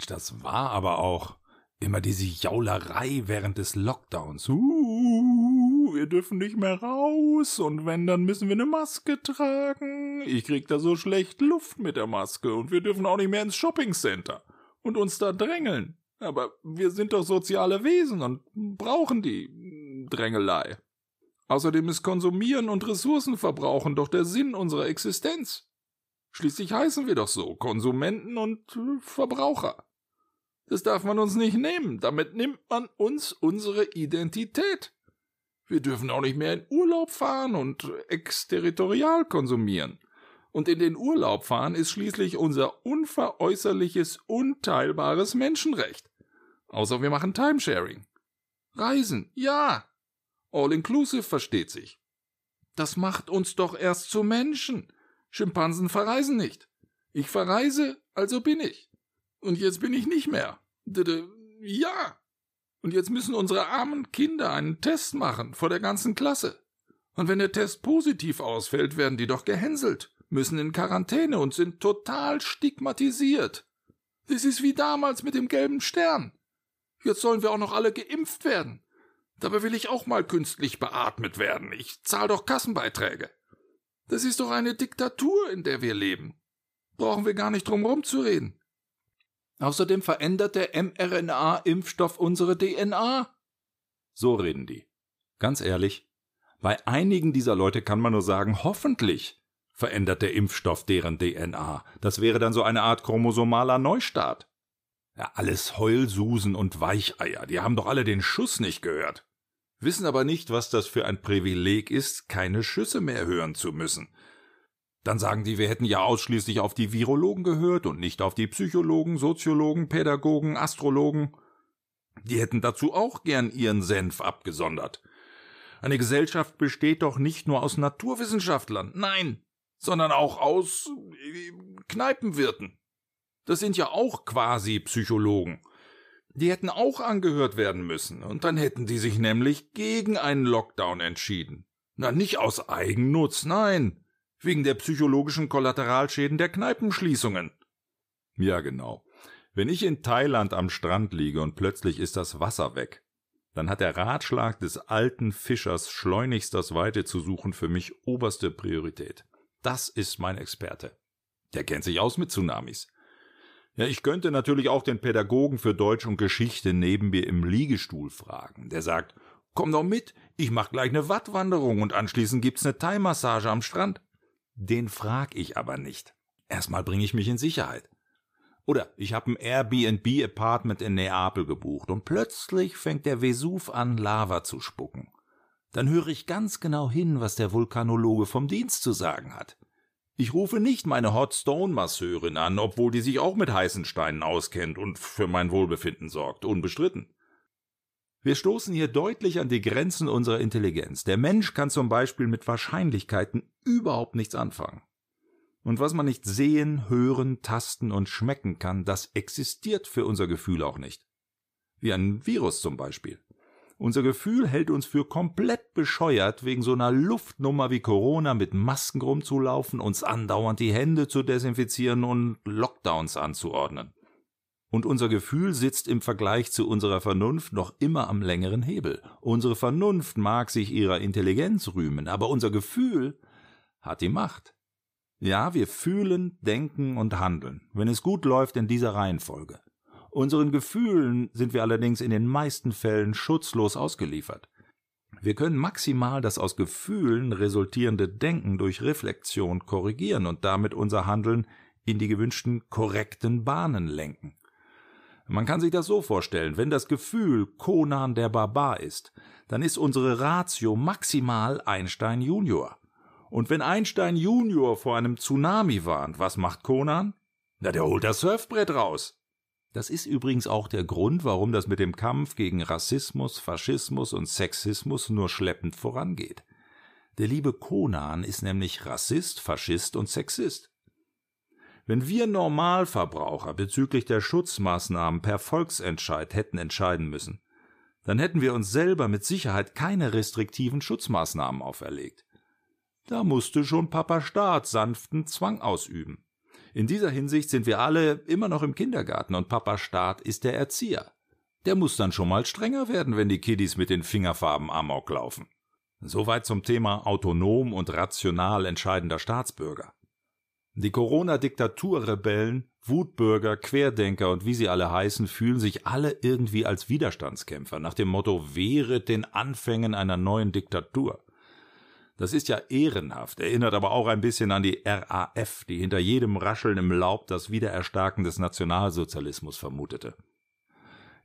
Mensch, das war aber auch immer diese Jaulerei während des Lockdowns. Uh, wir dürfen nicht mehr raus und wenn, dann müssen wir eine Maske tragen. Ich krieg da so schlecht Luft mit der Maske und wir dürfen auch nicht mehr ins Shoppingcenter und uns da drängeln. Aber wir sind doch soziale Wesen und brauchen die Drängelei. Außerdem ist Konsumieren und Ressourcenverbrauchen doch der Sinn unserer Existenz. Schließlich heißen wir doch so Konsumenten und Verbraucher. Das darf man uns nicht nehmen. Damit nimmt man uns unsere Identität. Wir dürfen auch nicht mehr in Urlaub fahren und exterritorial konsumieren. Und in den Urlaub fahren ist schließlich unser unveräußerliches, unteilbares Menschenrecht. Außer wir machen Timesharing. Reisen, ja. All inclusive versteht sich. Das macht uns doch erst zu Menschen. Schimpansen verreisen nicht. Ich verreise, also bin ich. Und jetzt bin ich nicht mehr. Ja. Und jetzt müssen unsere armen Kinder einen Test machen vor der ganzen Klasse. Und wenn der Test positiv ausfällt, werden die doch gehänselt, müssen in Quarantäne und sind total stigmatisiert. Das ist wie damals mit dem gelben Stern. Jetzt sollen wir auch noch alle geimpft werden. Dabei will ich auch mal künstlich beatmet werden. Ich zahl doch Kassenbeiträge. Das ist doch eine Diktatur, in der wir leben. Brauchen wir gar nicht drum rumzureden. Außerdem verändert der mRNA-Impfstoff unsere DNA. So reden die. Ganz ehrlich, bei einigen dieser Leute kann man nur sagen, hoffentlich verändert der Impfstoff deren DNA. Das wäre dann so eine Art chromosomaler Neustart. Ja, alles Heulsusen und Weicheier, die haben doch alle den Schuss nicht gehört wissen aber nicht, was das für ein Privileg ist, keine Schüsse mehr hören zu müssen. Dann sagen die, wir hätten ja ausschließlich auf die Virologen gehört und nicht auf die Psychologen, Soziologen, Pädagogen, Astrologen. Die hätten dazu auch gern ihren Senf abgesondert. Eine Gesellschaft besteht doch nicht nur aus Naturwissenschaftlern, nein, sondern auch aus äh, Kneipenwirten. Das sind ja auch quasi Psychologen. Die hätten auch angehört werden müssen, und dann hätten die sich nämlich gegen einen Lockdown entschieden. Na, nicht aus Eigennutz, nein, wegen der psychologischen Kollateralschäden der Kneipenschließungen. Ja, genau. Wenn ich in Thailand am Strand liege und plötzlich ist das Wasser weg, dann hat der Ratschlag des alten Fischers schleunigst das Weite zu suchen für mich oberste Priorität. Das ist mein Experte. Der kennt sich aus mit Tsunamis. Ja, ich könnte natürlich auch den Pädagogen für Deutsch und Geschichte neben mir im Liegestuhl fragen. Der sagt, komm doch mit, ich mach gleich eine Wattwanderung und anschließend gibt's eine Thai-Massage am Strand. Den frag ich aber nicht. Erstmal bringe ich mich in Sicherheit. Oder ich habe ein Airbnb-Apartment in Neapel gebucht und plötzlich fängt der Vesuv an, Lava zu spucken. Dann höre ich ganz genau hin, was der Vulkanologe vom Dienst zu sagen hat. Ich rufe nicht meine Hot Stone Masseurin an, obwohl die sich auch mit heißen Steinen auskennt und für mein Wohlbefinden sorgt, unbestritten. Wir stoßen hier deutlich an die Grenzen unserer Intelligenz. Der Mensch kann zum Beispiel mit Wahrscheinlichkeiten überhaupt nichts anfangen. Und was man nicht sehen, hören, tasten und schmecken kann, das existiert für unser Gefühl auch nicht. Wie ein Virus zum Beispiel. Unser Gefühl hält uns für komplett bescheuert, wegen so einer Luftnummer wie Corona mit Masken rumzulaufen, uns andauernd die Hände zu desinfizieren und Lockdowns anzuordnen. Und unser Gefühl sitzt im Vergleich zu unserer Vernunft noch immer am längeren Hebel. Unsere Vernunft mag sich ihrer Intelligenz rühmen, aber unser Gefühl hat die Macht. Ja, wir fühlen, denken und handeln, wenn es gut läuft in dieser Reihenfolge. Unseren Gefühlen sind wir allerdings in den meisten Fällen schutzlos ausgeliefert. Wir können maximal das aus Gefühlen resultierende Denken durch Reflexion korrigieren und damit unser Handeln in die gewünschten korrekten Bahnen lenken. Man kann sich das so vorstellen, wenn das Gefühl Conan der Barbar ist, dann ist unsere Ratio maximal Einstein Junior. Und wenn Einstein Junior vor einem Tsunami warnt, was macht Conan? Na, der holt das Surfbrett raus. Das ist übrigens auch der Grund, warum das mit dem Kampf gegen Rassismus, Faschismus und Sexismus nur schleppend vorangeht. Der liebe Konan ist nämlich Rassist, Faschist und Sexist. Wenn wir Normalverbraucher bezüglich der Schutzmaßnahmen per Volksentscheid hätten entscheiden müssen, dann hätten wir uns selber mit Sicherheit keine restriktiven Schutzmaßnahmen auferlegt. Da musste schon Papa Staat sanften Zwang ausüben. In dieser Hinsicht sind wir alle immer noch im Kindergarten und Papa Staat ist der Erzieher. Der muss dann schon mal strenger werden, wenn die Kiddies mit den Fingerfarben Amok laufen. Soweit zum Thema autonom und rational entscheidender Staatsbürger. Die Corona-Diktaturrebellen, Wutbürger, Querdenker und wie sie alle heißen, fühlen sich alle irgendwie als Widerstandskämpfer nach dem Motto Wehret den Anfängen einer neuen Diktatur. Das ist ja ehrenhaft, erinnert aber auch ein bisschen an die RAF, die hinter jedem Rascheln im Laub das Wiedererstarken des Nationalsozialismus vermutete.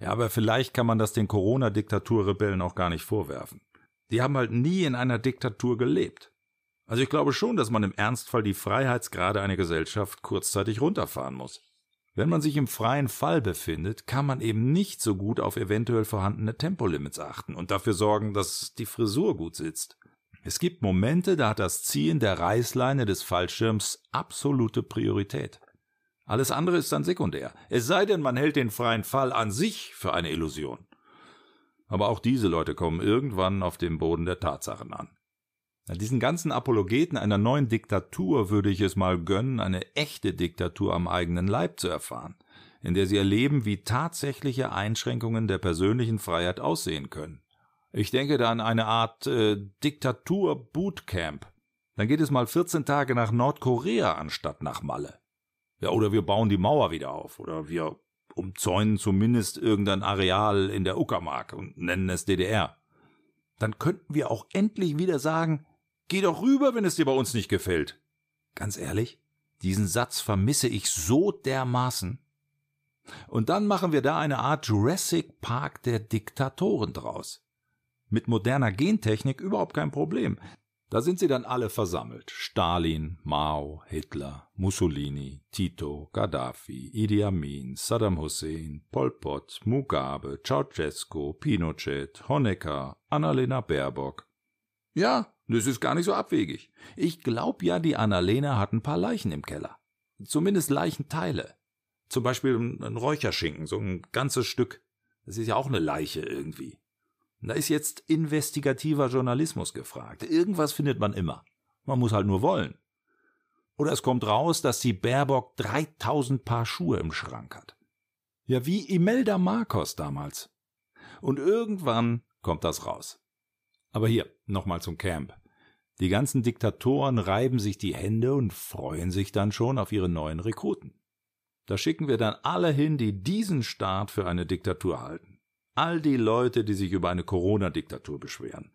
Ja, aber vielleicht kann man das den Corona-Diktaturrebellen auch gar nicht vorwerfen. Die haben halt nie in einer Diktatur gelebt. Also ich glaube schon, dass man im Ernstfall die Freiheitsgrade einer Gesellschaft kurzzeitig runterfahren muss. Wenn man sich im freien Fall befindet, kann man eben nicht so gut auf eventuell vorhandene Tempolimits achten und dafür sorgen, dass die Frisur gut sitzt. Es gibt Momente, da hat das Ziehen der Reißleine des Fallschirms absolute Priorität. Alles andere ist dann sekundär, es sei denn, man hält den freien Fall an sich für eine Illusion. Aber auch diese Leute kommen irgendwann auf dem Boden der Tatsachen an. Diesen ganzen Apologeten einer neuen Diktatur würde ich es mal gönnen, eine echte Diktatur am eigenen Leib zu erfahren, in der sie erleben, wie tatsächliche Einschränkungen der persönlichen Freiheit aussehen können. Ich denke da an eine Art äh, Diktatur-Bootcamp. Dann geht es mal 14 Tage nach Nordkorea anstatt nach Malle. Ja, oder wir bauen die Mauer wieder auf, oder wir umzäunen zumindest irgendein Areal in der Uckermark und nennen es DDR. Dann könnten wir auch endlich wieder sagen, Geh doch rüber, wenn es dir bei uns nicht gefällt. Ganz ehrlich, diesen Satz vermisse ich so dermaßen. Und dann machen wir da eine Art Jurassic Park der Diktatoren draus. Mit moderner Gentechnik überhaupt kein Problem. Da sind sie dann alle versammelt. Stalin, Mao, Hitler, Mussolini, Tito, Gaddafi, Idi Amin, Saddam Hussein, Pol Pot, Mugabe, Ceausescu, Pinochet, Honecker, Annalena Baerbock. Ja, das ist gar nicht so abwegig. Ich glaub ja, die Annalena hat ein paar Leichen im Keller. Zumindest Leichenteile. Zum Beispiel ein Räucherschinken, so ein ganzes Stück. Das ist ja auch eine Leiche irgendwie. Da ist jetzt investigativer Journalismus gefragt. Irgendwas findet man immer. Man muss halt nur wollen. Oder es kommt raus, dass die Baerbock 3000 Paar Schuhe im Schrank hat. Ja, wie Imelda Marcos damals. Und irgendwann kommt das raus. Aber hier, nochmal zum Camp. Die ganzen Diktatoren reiben sich die Hände und freuen sich dann schon auf ihre neuen Rekruten. Da schicken wir dann alle hin, die diesen Staat für eine Diktatur halten. All die Leute, die sich über eine Corona-Diktatur beschweren.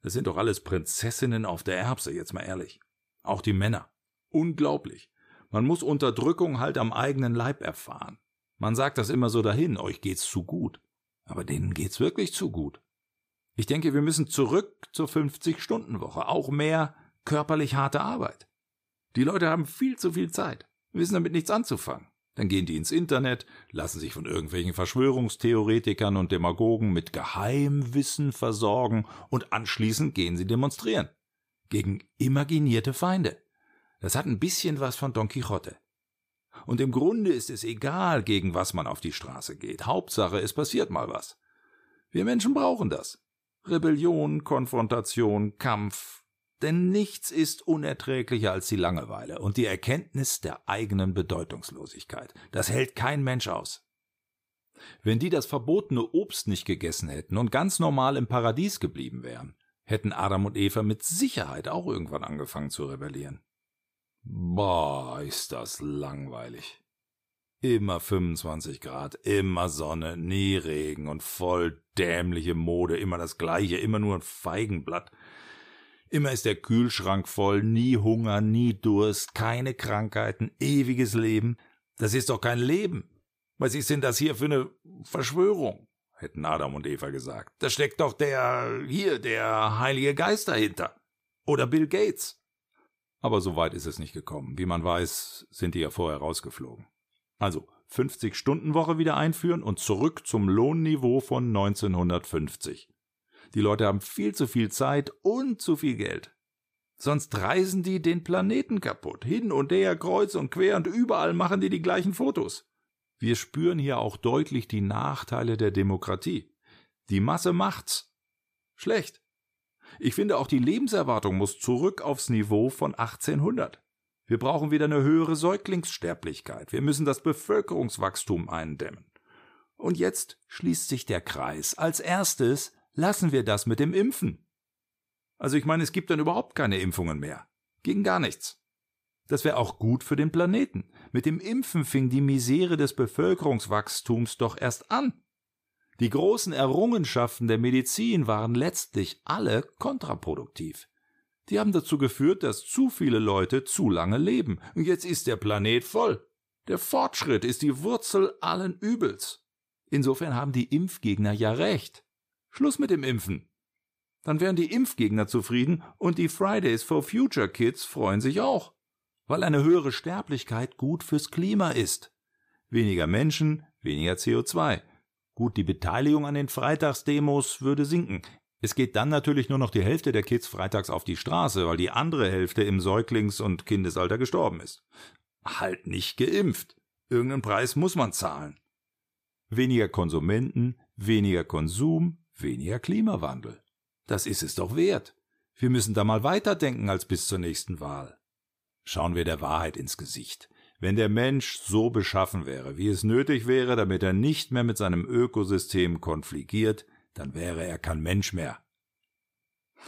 Das sind doch alles Prinzessinnen auf der Erbse, jetzt mal ehrlich. Auch die Männer. Unglaublich. Man muss Unterdrückung halt am eigenen Leib erfahren. Man sagt das immer so dahin, euch geht's zu gut. Aber denen geht's wirklich zu gut. Ich denke, wir müssen zurück zur 50-Stunden-Woche, auch mehr körperlich harte Arbeit. Die Leute haben viel zu viel Zeit, wissen damit nichts anzufangen. Dann gehen die ins Internet, lassen sich von irgendwelchen Verschwörungstheoretikern und Demagogen mit Geheimwissen versorgen und anschließend gehen sie demonstrieren. Gegen imaginierte Feinde. Das hat ein bisschen was von Don Quixote. Und im Grunde ist es egal, gegen was man auf die Straße geht. Hauptsache, es passiert mal was. Wir Menschen brauchen das. Rebellion, Konfrontation, Kampf. Denn nichts ist unerträglicher als die Langeweile und die Erkenntnis der eigenen Bedeutungslosigkeit. Das hält kein Mensch aus. Wenn die das verbotene Obst nicht gegessen hätten und ganz normal im Paradies geblieben wären, hätten Adam und Eva mit Sicherheit auch irgendwann angefangen zu rebellieren. Boah, ist das langweilig. Immer 25 Grad, immer Sonne, nie Regen und voll dämliche Mode, immer das gleiche, immer nur ein Feigenblatt. Immer ist der Kühlschrank voll, nie Hunger, nie Durst, keine Krankheiten, ewiges Leben. Das ist doch kein Leben. Was ist denn das hier für eine Verschwörung? hätten Adam und Eva gesagt. Da steckt doch der, hier, der Heilige Geist dahinter. Oder Bill Gates. Aber so weit ist es nicht gekommen. Wie man weiß, sind die ja vorher rausgeflogen. Also 50-Stunden-Woche wieder einführen und zurück zum Lohnniveau von 1950. Die Leute haben viel zu viel Zeit und zu viel Geld. Sonst reisen die den Planeten kaputt. Hin und her, kreuz und quer und überall machen die die gleichen Fotos. Wir spüren hier auch deutlich die Nachteile der Demokratie. Die Masse macht's. Schlecht. Ich finde auch die Lebenserwartung muss zurück aufs Niveau von 1800. Wir brauchen wieder eine höhere Säuglingssterblichkeit. Wir müssen das Bevölkerungswachstum eindämmen. Und jetzt schließt sich der Kreis. Als erstes lassen wir das mit dem Impfen. Also ich meine, es gibt dann überhaupt keine Impfungen mehr. Gegen gar nichts. Das wäre auch gut für den Planeten. Mit dem Impfen fing die Misere des Bevölkerungswachstums doch erst an. Die großen Errungenschaften der Medizin waren letztlich alle kontraproduktiv. Die haben dazu geführt, dass zu viele Leute zu lange leben. Und jetzt ist der Planet voll. Der Fortschritt ist die Wurzel allen Übels. Insofern haben die Impfgegner ja recht. Schluss mit dem Impfen. Dann wären die Impfgegner zufrieden und die Fridays for Future Kids freuen sich auch. Weil eine höhere Sterblichkeit gut fürs Klima ist. Weniger Menschen, weniger CO2. Gut, die Beteiligung an den Freitagsdemos würde sinken. Es geht dann natürlich nur noch die Hälfte der Kids freitags auf die Straße, weil die andere Hälfte im Säuglings- und Kindesalter gestorben ist. Halt nicht geimpft. Irgendeinen Preis muss man zahlen. Weniger Konsumenten, weniger Konsum, weniger Klimawandel. Das ist es doch wert. Wir müssen da mal weiterdenken als bis zur nächsten Wahl. Schauen wir der Wahrheit ins Gesicht. Wenn der Mensch so beschaffen wäre, wie es nötig wäre, damit er nicht mehr mit seinem Ökosystem konfligiert, dann wäre er kein Mensch mehr.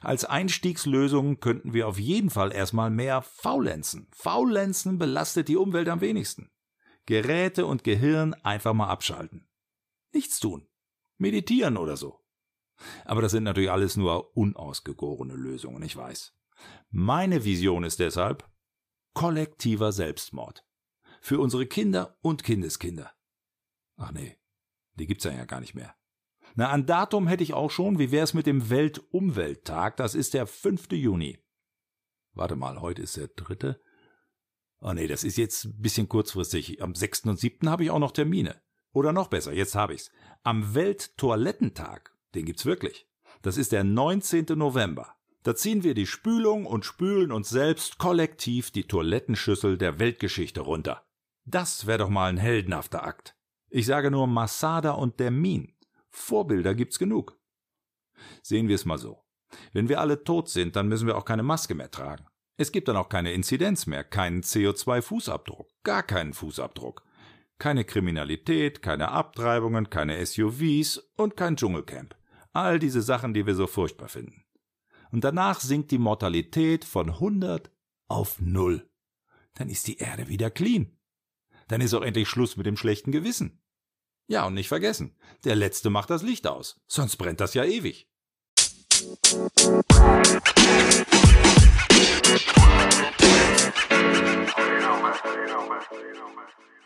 Als Einstiegslösung könnten wir auf jeden Fall erstmal mehr faulenzen. Faulenzen belastet die Umwelt am wenigsten. Geräte und Gehirn einfach mal abschalten. Nichts tun. Meditieren oder so. Aber das sind natürlich alles nur unausgegorene Lösungen, ich weiß. Meine Vision ist deshalb kollektiver Selbstmord. Für unsere Kinder und Kindeskinder. Ach nee, die gibt's ja gar nicht mehr. Na, ein Datum hätte ich auch schon. Wie wär's mit dem Weltumwelttag? Das ist der 5. Juni. Warte mal, heute ist der dritte. Oh nee, das ist jetzt ein bisschen kurzfristig. Am 6. und 7. habe ich auch noch Termine. Oder noch besser, jetzt habe ich's. Am Welttoilettentag, den gibt's wirklich. Das ist der 19. November. Da ziehen wir die Spülung und spülen uns selbst kollektiv die Toilettenschüssel der Weltgeschichte runter. Das wäre doch mal ein heldenhafter Akt. Ich sage nur Masada und der Min. Vorbilder gibt's genug. Sehen wir es mal so. Wenn wir alle tot sind, dann müssen wir auch keine Maske mehr tragen. Es gibt dann auch keine Inzidenz mehr, keinen CO2-Fußabdruck, gar keinen Fußabdruck. Keine Kriminalität, keine Abtreibungen, keine SUVs und kein Dschungelcamp. All diese Sachen, die wir so furchtbar finden. Und danach sinkt die Mortalität von 100 auf 0. Dann ist die Erde wieder clean. Dann ist auch endlich Schluss mit dem schlechten Gewissen. Ja, und nicht vergessen, der Letzte macht das Licht aus, sonst brennt das ja ewig. Man. You